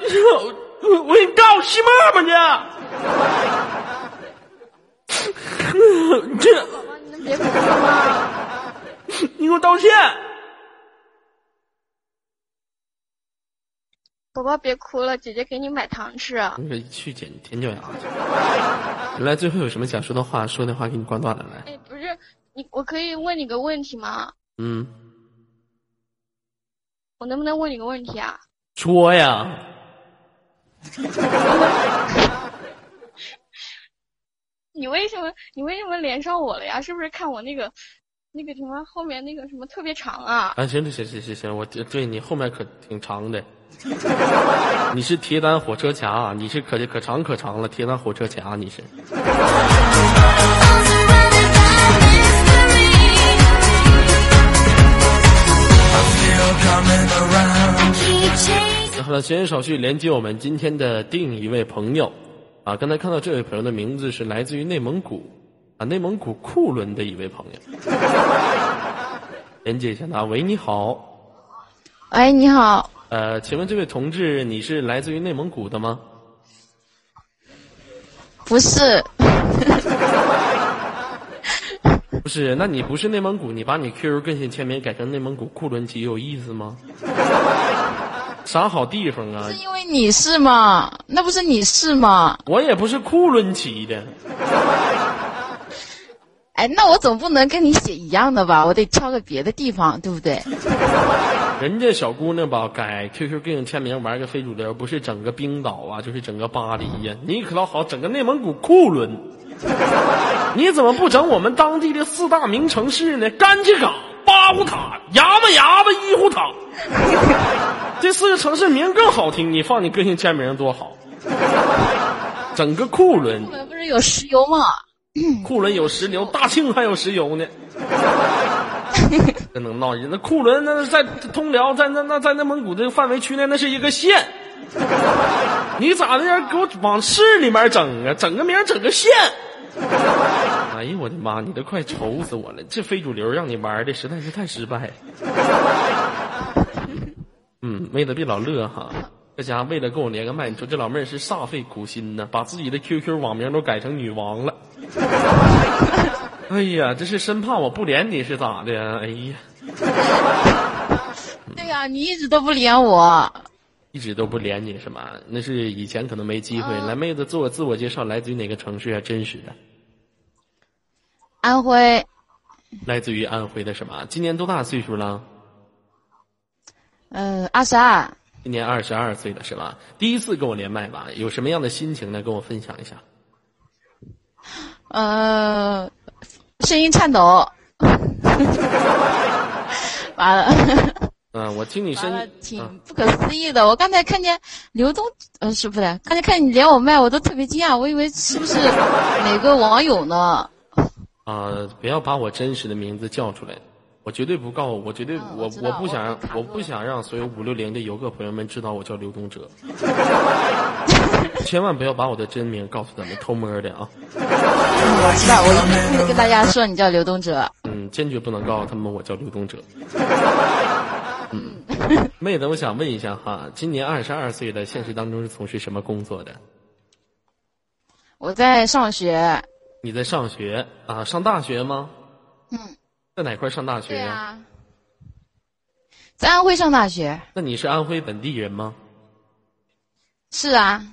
我我给你告西沫沫去。这，宝宝，你能别哭了吗？你给我道歉。宝宝别哭了，姐姐给你买糖吃。你说去剪舔脚丫去。来，最后有什么想说的话？说的话给你挂断了。来，哎，不是你，我可以问你个问题吗？嗯，我能不能问你个问题啊？说呀。你为什么你为什么连上我了呀？是不是看我那个那个什么后面那个什么特别长啊？啊，行行行行行，我对对你后面可挺长的，你是铁胆火车侠，你是可可长可长了，铁胆火车侠你是。然后呢，闲言少叙，连接我们今天的另一位朋友啊，刚才看到这位朋友的名字是来自于内蒙古啊，内蒙古库伦的一位朋友，连接一下他。喂，你好，喂，你好，呃，请问这位同志，你是来自于内蒙古的吗？不是，不是，那你不是内蒙古，你把你 QQ 更新签名改成内蒙古库伦旗有意思吗？啥好地方啊是？因为你是吗？那不是你是吗？我也不是库伦旗的，哎，那我总不能跟你写一样的吧？我得挑个别的地方，对不对？人家小姑娘吧，改 QQ 更新签名玩个非主流，不是整个冰岛啊，就是整个巴黎呀、你可倒好，整个内蒙古库伦，你怎么不整我们当地的四大名城市呢？甘旗岗、巴湖塔、牙巴牙巴、伊湖塔，这四个城市名更好听，你放你个性签名多好。整个库伦，库伦不是有石油吗？库伦有石油，大庆还有石油呢。真能闹人！那库伦那在通辽，在那那在内蒙古这个范围区内，那是一个县。你咋的呀？给我往市里面整啊？整个名整个县。哎呦我的妈！你都快愁死我了！这非主流让你玩的实在是太失败了。嗯，妹子别老乐哈。这家伙为了跟我连个麦，你说这老妹儿是煞费苦心呢，把自己的 QQ 网名都改成女王了。哎呀，这是生怕我不连你是咋的呀？哎呀，对呀、你一直都不连我。一直都不连你是吗？那是以前可能没机会。来，妹子自我自我介绍，来自于哪个城市啊？真实的，安徽，来自于安徽的什么？今年多大岁数了？嗯，二十二，今年二十二岁了是吧？第一次跟我连麦吧？有什么样的心情呢？跟我分享一下。呃，声音颤抖。完了，嗯，我听你声音，挺嗯不可思议的。我刚才看见刘东，呃，是不是？刚才看你连我麦，我都特别惊讶，我以为是不是哪个网友呢？啊、不要把我真实的名字叫出来，我绝对不告，我绝对、我嗯我不想让我我不想让所有五六零的游客朋友们知道我叫刘东哲，千万不要把我的真名告诉他们，偷摸的啊，我知道，我一定会跟大家说你叫刘东哲。嗯，坚决不能告诉他们我叫刘东哲。嗯，妹子，我想问一下哈，今年二十二岁的，现实当中是从事什么工作的？我在上学，你在上学啊？上大学吗？嗯，在哪块上大学呀、啊，在安徽上大学。那你是安徽本地人吗？是啊，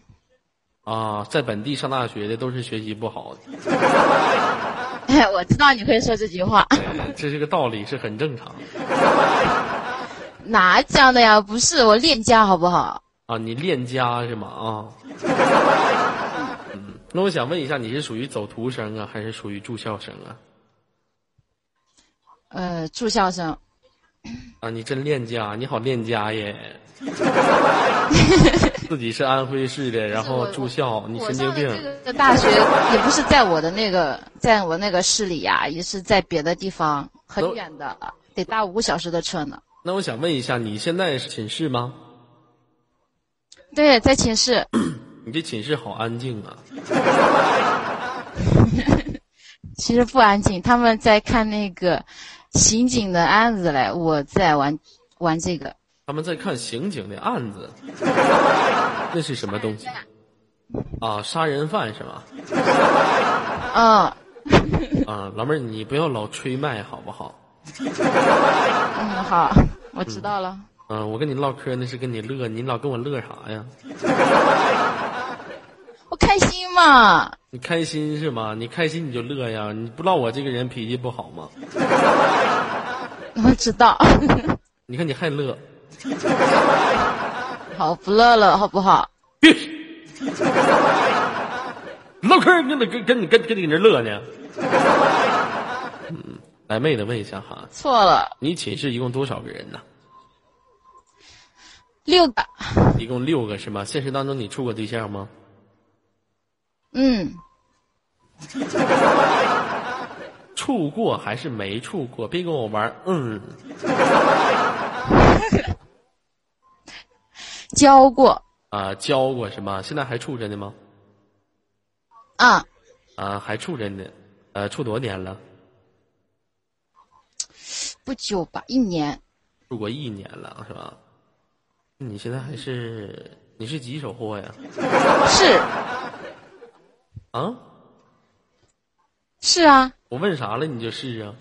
啊，在本地上大学的都是学习不好的，我知道你会说这句话，哎这是个道理，是很正常 哪讲的呀？不是我恋家好不好？啊。你恋家是吗？啊，嗯，那我想问一下，你是属于走读生啊，还是属于住校生啊？呃，住校生。啊，你真恋家，你好恋家耶！自己是安徽市的，然后住校，你神经病上的这个大学也不是在我的那个，在我那个市里呀、也是在别的地方，很远的，得搭五个小时的车呢。那我想问一下，你现在是寝室吗？对，在寝室。你这寝室好安静啊！其实不安静，他们在看那个刑警的案子嘞，我在玩玩这个。他们在看刑警的案子，那是什么东西？啊，杀人犯是吗？嗯 啊，老妹儿，你不要老吹麦好不好？嗯，好，我知道了。嗯、我跟你唠嗑那是跟你乐，你老跟我乐啥呀？我开心嘛，你开心是吗？你开心你就乐呀，你不知道我这个人脾气不好吗？我知道。你看你还乐，好，不乐了，好不好？唠嗑跟你跟跟你跟跟你搁这乐呢。嗯，来妹子问一下哈，错了，你寝室一共多少个人呢？六个。一共六个是吗？现实当中你处过对象吗？嗯，处过还是没处过？别跟我玩，嗯，交过。啊，交过是吗？现在还处着呢吗？啊，啊，还处着呢，呃，处多少年了？不久吧，一年。处过一年了是吧？你现在还是你是几手货呀？是啊，是啊，我问啥了你就是啊？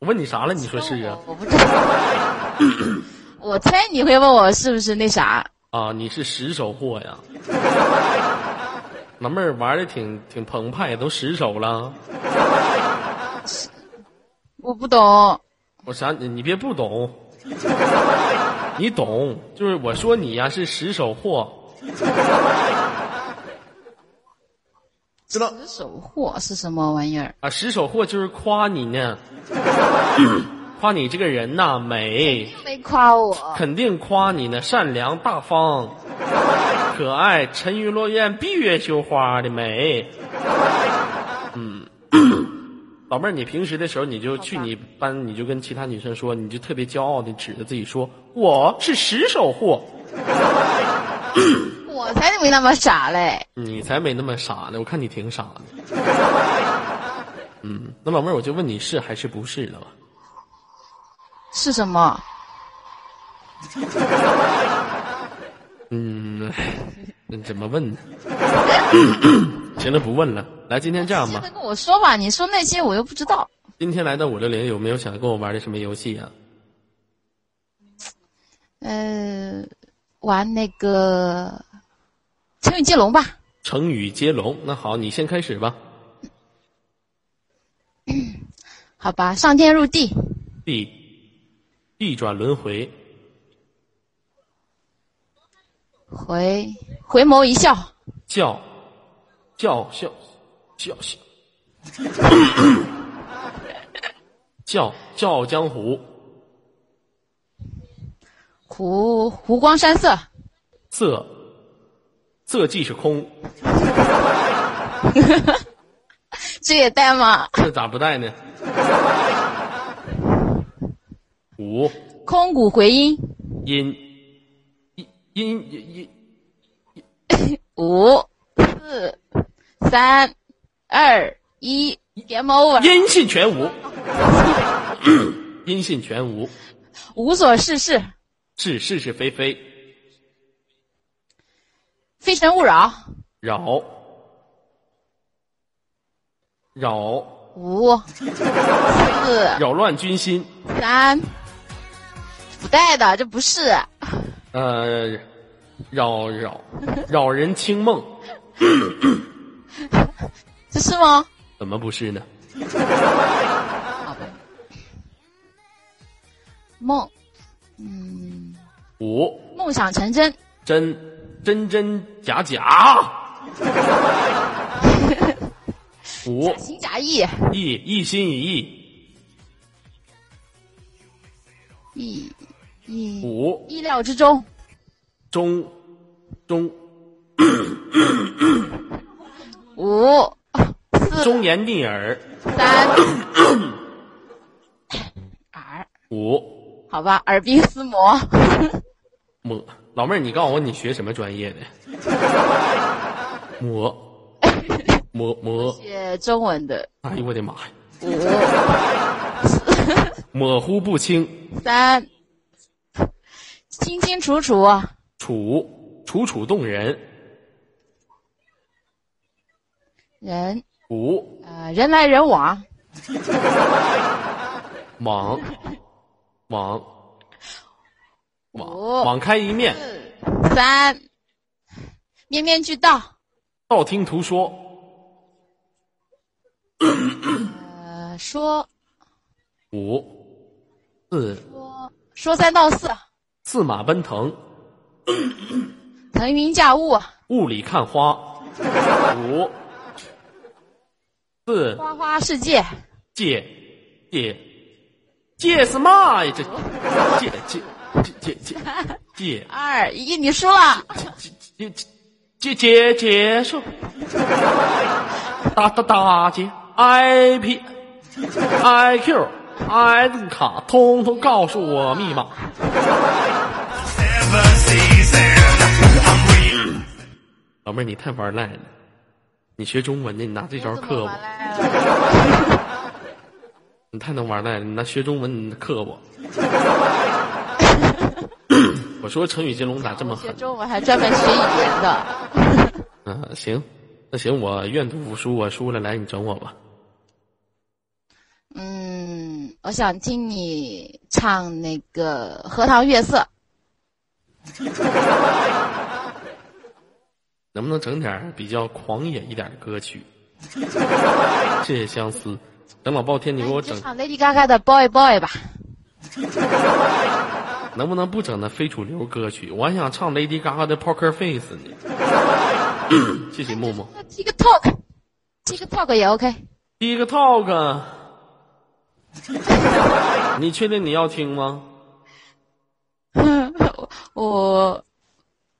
我问你啥了你说是啊？我不知道。我猜你会问我是不是那啥？啊，你是十手货呀？老妹儿玩的挺挺澎湃，都十手了。我不懂。我啥？你别不懂，你懂，就是我说你呀是十手货，知道十手货是什么玩意儿？啊？十手货就是夸你呢，夸你这个人呐美，没夸我。肯定夸你呢，善良大方，可爱，沉鱼落雁，闭月羞花的美。嗯，老妹儿，你平时的时候，你就去你班，你就跟其他女生说，你就特别骄傲的指着自己说，我是十手货。我才没那么傻嘞。你才没那么傻呢，我看你挺傻的。嗯，那老妹儿，我就问你是还是不是了吧？是什么？嗯，那怎么问呢？行了，不问了。来，今天这样吧，跟我说吧，你说那些我又不知道。今天来到五六零，有没有想跟我玩的什么游戏啊？呃，玩那个成语接龙吧。成语接龙。那好，你先开始吧。好吧，上天入地，地，地转轮回，回回眸一笑，叫，叫笑，笑笑，笑笑傲江湖，湖湖光山色，色色即是空，这也带吗？这咋不带呢？五。空谷回音，阴阴阴阴阴五四三二一，game over，音信全无，音信全无，无所事事，是是是非非，非诚勿扰，扰。扰。五。四。扰乱军心，三，不带的，这不是。呃，扰扰。扰人清梦，这是吗？怎么不是呢？好吧。梦，嗯，五梦想成真，真真真假假，五假情假意，一一心一意，意意。五意料之中，中中。五。四。忠言逆耳，三。耳，五。好吧，耳鬓厮磨，磨。老妹儿，你告诉我你学什么专业的？磨磨磨，学中文的，哎呦我的妈呀！五模糊不清，三清清楚楚，楚楚楚动人，人五呃人来人往，网网网网开一面，三面面俱到，道听途说，呃说。五四说说三道四，四马奔腾，腾云驾雾，雾里看花，五四花花世界，借借。借是嘛呀？这戒戒戒戒戒戒二一，你输了，结结结结束，大大大姐，I P I Q I 字卡，通通告诉我密码。老妹儿，你太玩赖了，你学中文的，你拿这招克我，你太能玩赖了，你拿学中文你克我。我说成语接龙咋这么学狠？中文还专门学语言的，嗯，行，那行，我愿赌服输，我输了，来你整我吧。嗯，我想听你唱那个《荷塘月色》。能不能整点比较狂野一点的歌曲？谢谢相思，等老半天你给我整，就唱 Lady Gaga 的《Boy Boy》吧。能不能不整那非主流歌曲？我还想唱 Lady Gaga 的 Poker Face 呢。谢谢默默。TikTok，TikTok 也 OK。TikTok，你确定你要听吗？我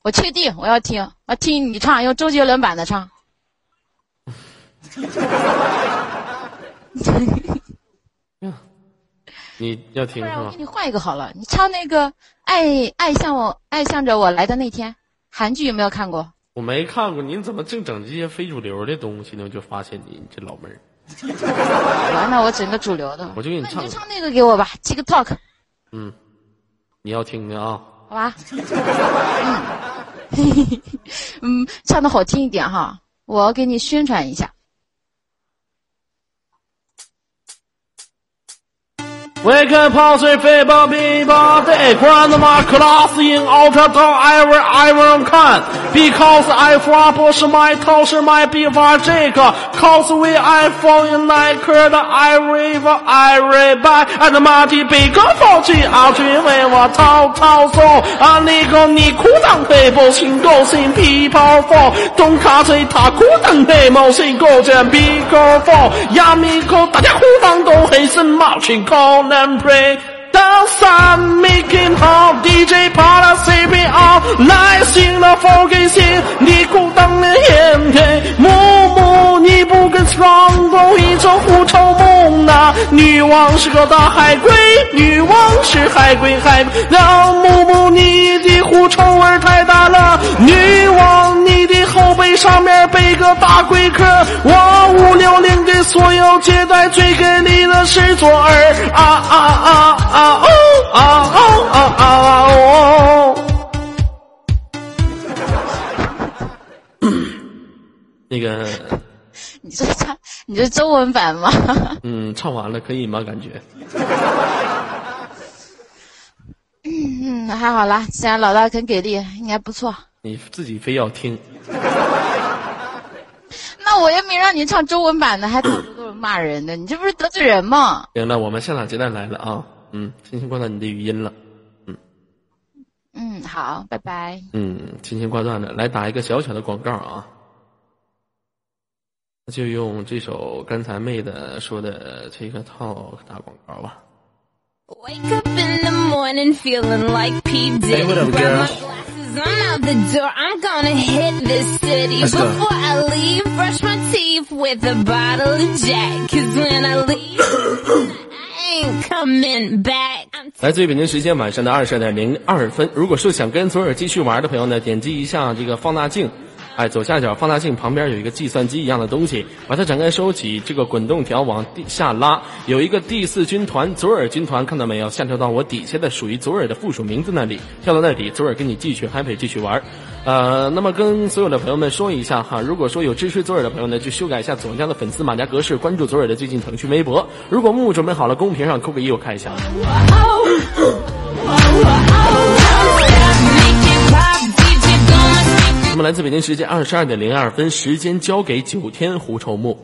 我确定我要听，我要听你唱，用周杰伦版的唱。你要听是吗我给？你换一个好了，你唱那个《爱爱向我爱向着我来的那天》，韩剧有没有看过？我没看过，你怎么净整这些非主流的东西呢？我就发现你这老妹儿，完了，我整个主流的。我就给你唱那你就，唱那个给我吧，TikTok，嗯，你要听的啊。好吧？嗯，嗯，唱的好听一点哈，我给你宣传一下。We can pass it favor me by the grandma class in outer door ever ever can because I from 不是 my 头是 my 笔法这个 cause we I from in like the every every by and 马蹄北个放弃啊，去为我滔滔送啊，那个你哭裆黑毛线高線皮泡放，東卡嘴他褲裆黑毛線高線皮泡放，亞米口大家褲裆都黑身毛線 call and pray。当三 making 好 DJ 帕拉 CPR 来信了 f 给信，你裤裆的眼黑，木木你不跟 strong 都一种狐臭梦呐，女王是个大海龟，女王是海龟海龟，让木木你的狐臭味太大了，女王你的后背上面背个大龟壳，我五六零的所有接待最给力的是左耳啊啊啊啊哦啊啊啊啊哦。那个，你这唱，你这中文版吗？嗯，唱完了可以吗？感觉嗯，还好啦，既然老大肯给力，应该不错。你自己非要听，那我也没让你唱中文版的，还到处都是骂人的，你这不是得罪人吗？行了，我们现场接待来了啊，嗯，轻轻挂断你的语音了，嗯，嗯好，拜拜。嗯，轻轻挂断了，来打一个小小的广告啊，那就用这首刚才妹的说的这个套打广告吧。Wake up in the morning feeling like P. Diddy. Hey, what up, girl? my glasses, I'm out the door. I'm gonna hit this city. Let's go. Before I leave, brush my teeth with a bottle of Jack. Cause when I leave, I ain't coming back. I'm 来自于北京时间晚上的二十二点零二分。如果是想跟左耳继续玩的朋友呢，点击一下这个放大镜， 哎，左下角放大镜旁边有一个计算机一样的东西，把它展开收起，这个滚动条往地下拉，有一个第四军团左耳军团，看到没有？下跳到我底下的属于左耳的附属名字那里，跳到那里，左耳跟你继续 happy 继续玩。呃，那么跟所有的朋友们说一下哈，如果说有支持左耳的朋友呢，就修改一下左家的粉丝马甲格式，关注左耳的最近腾讯微博。如果木木准备好了，公屏上扣个一，我看一下。来自北京时间二十二点零二分，时间交给九天狐臭木。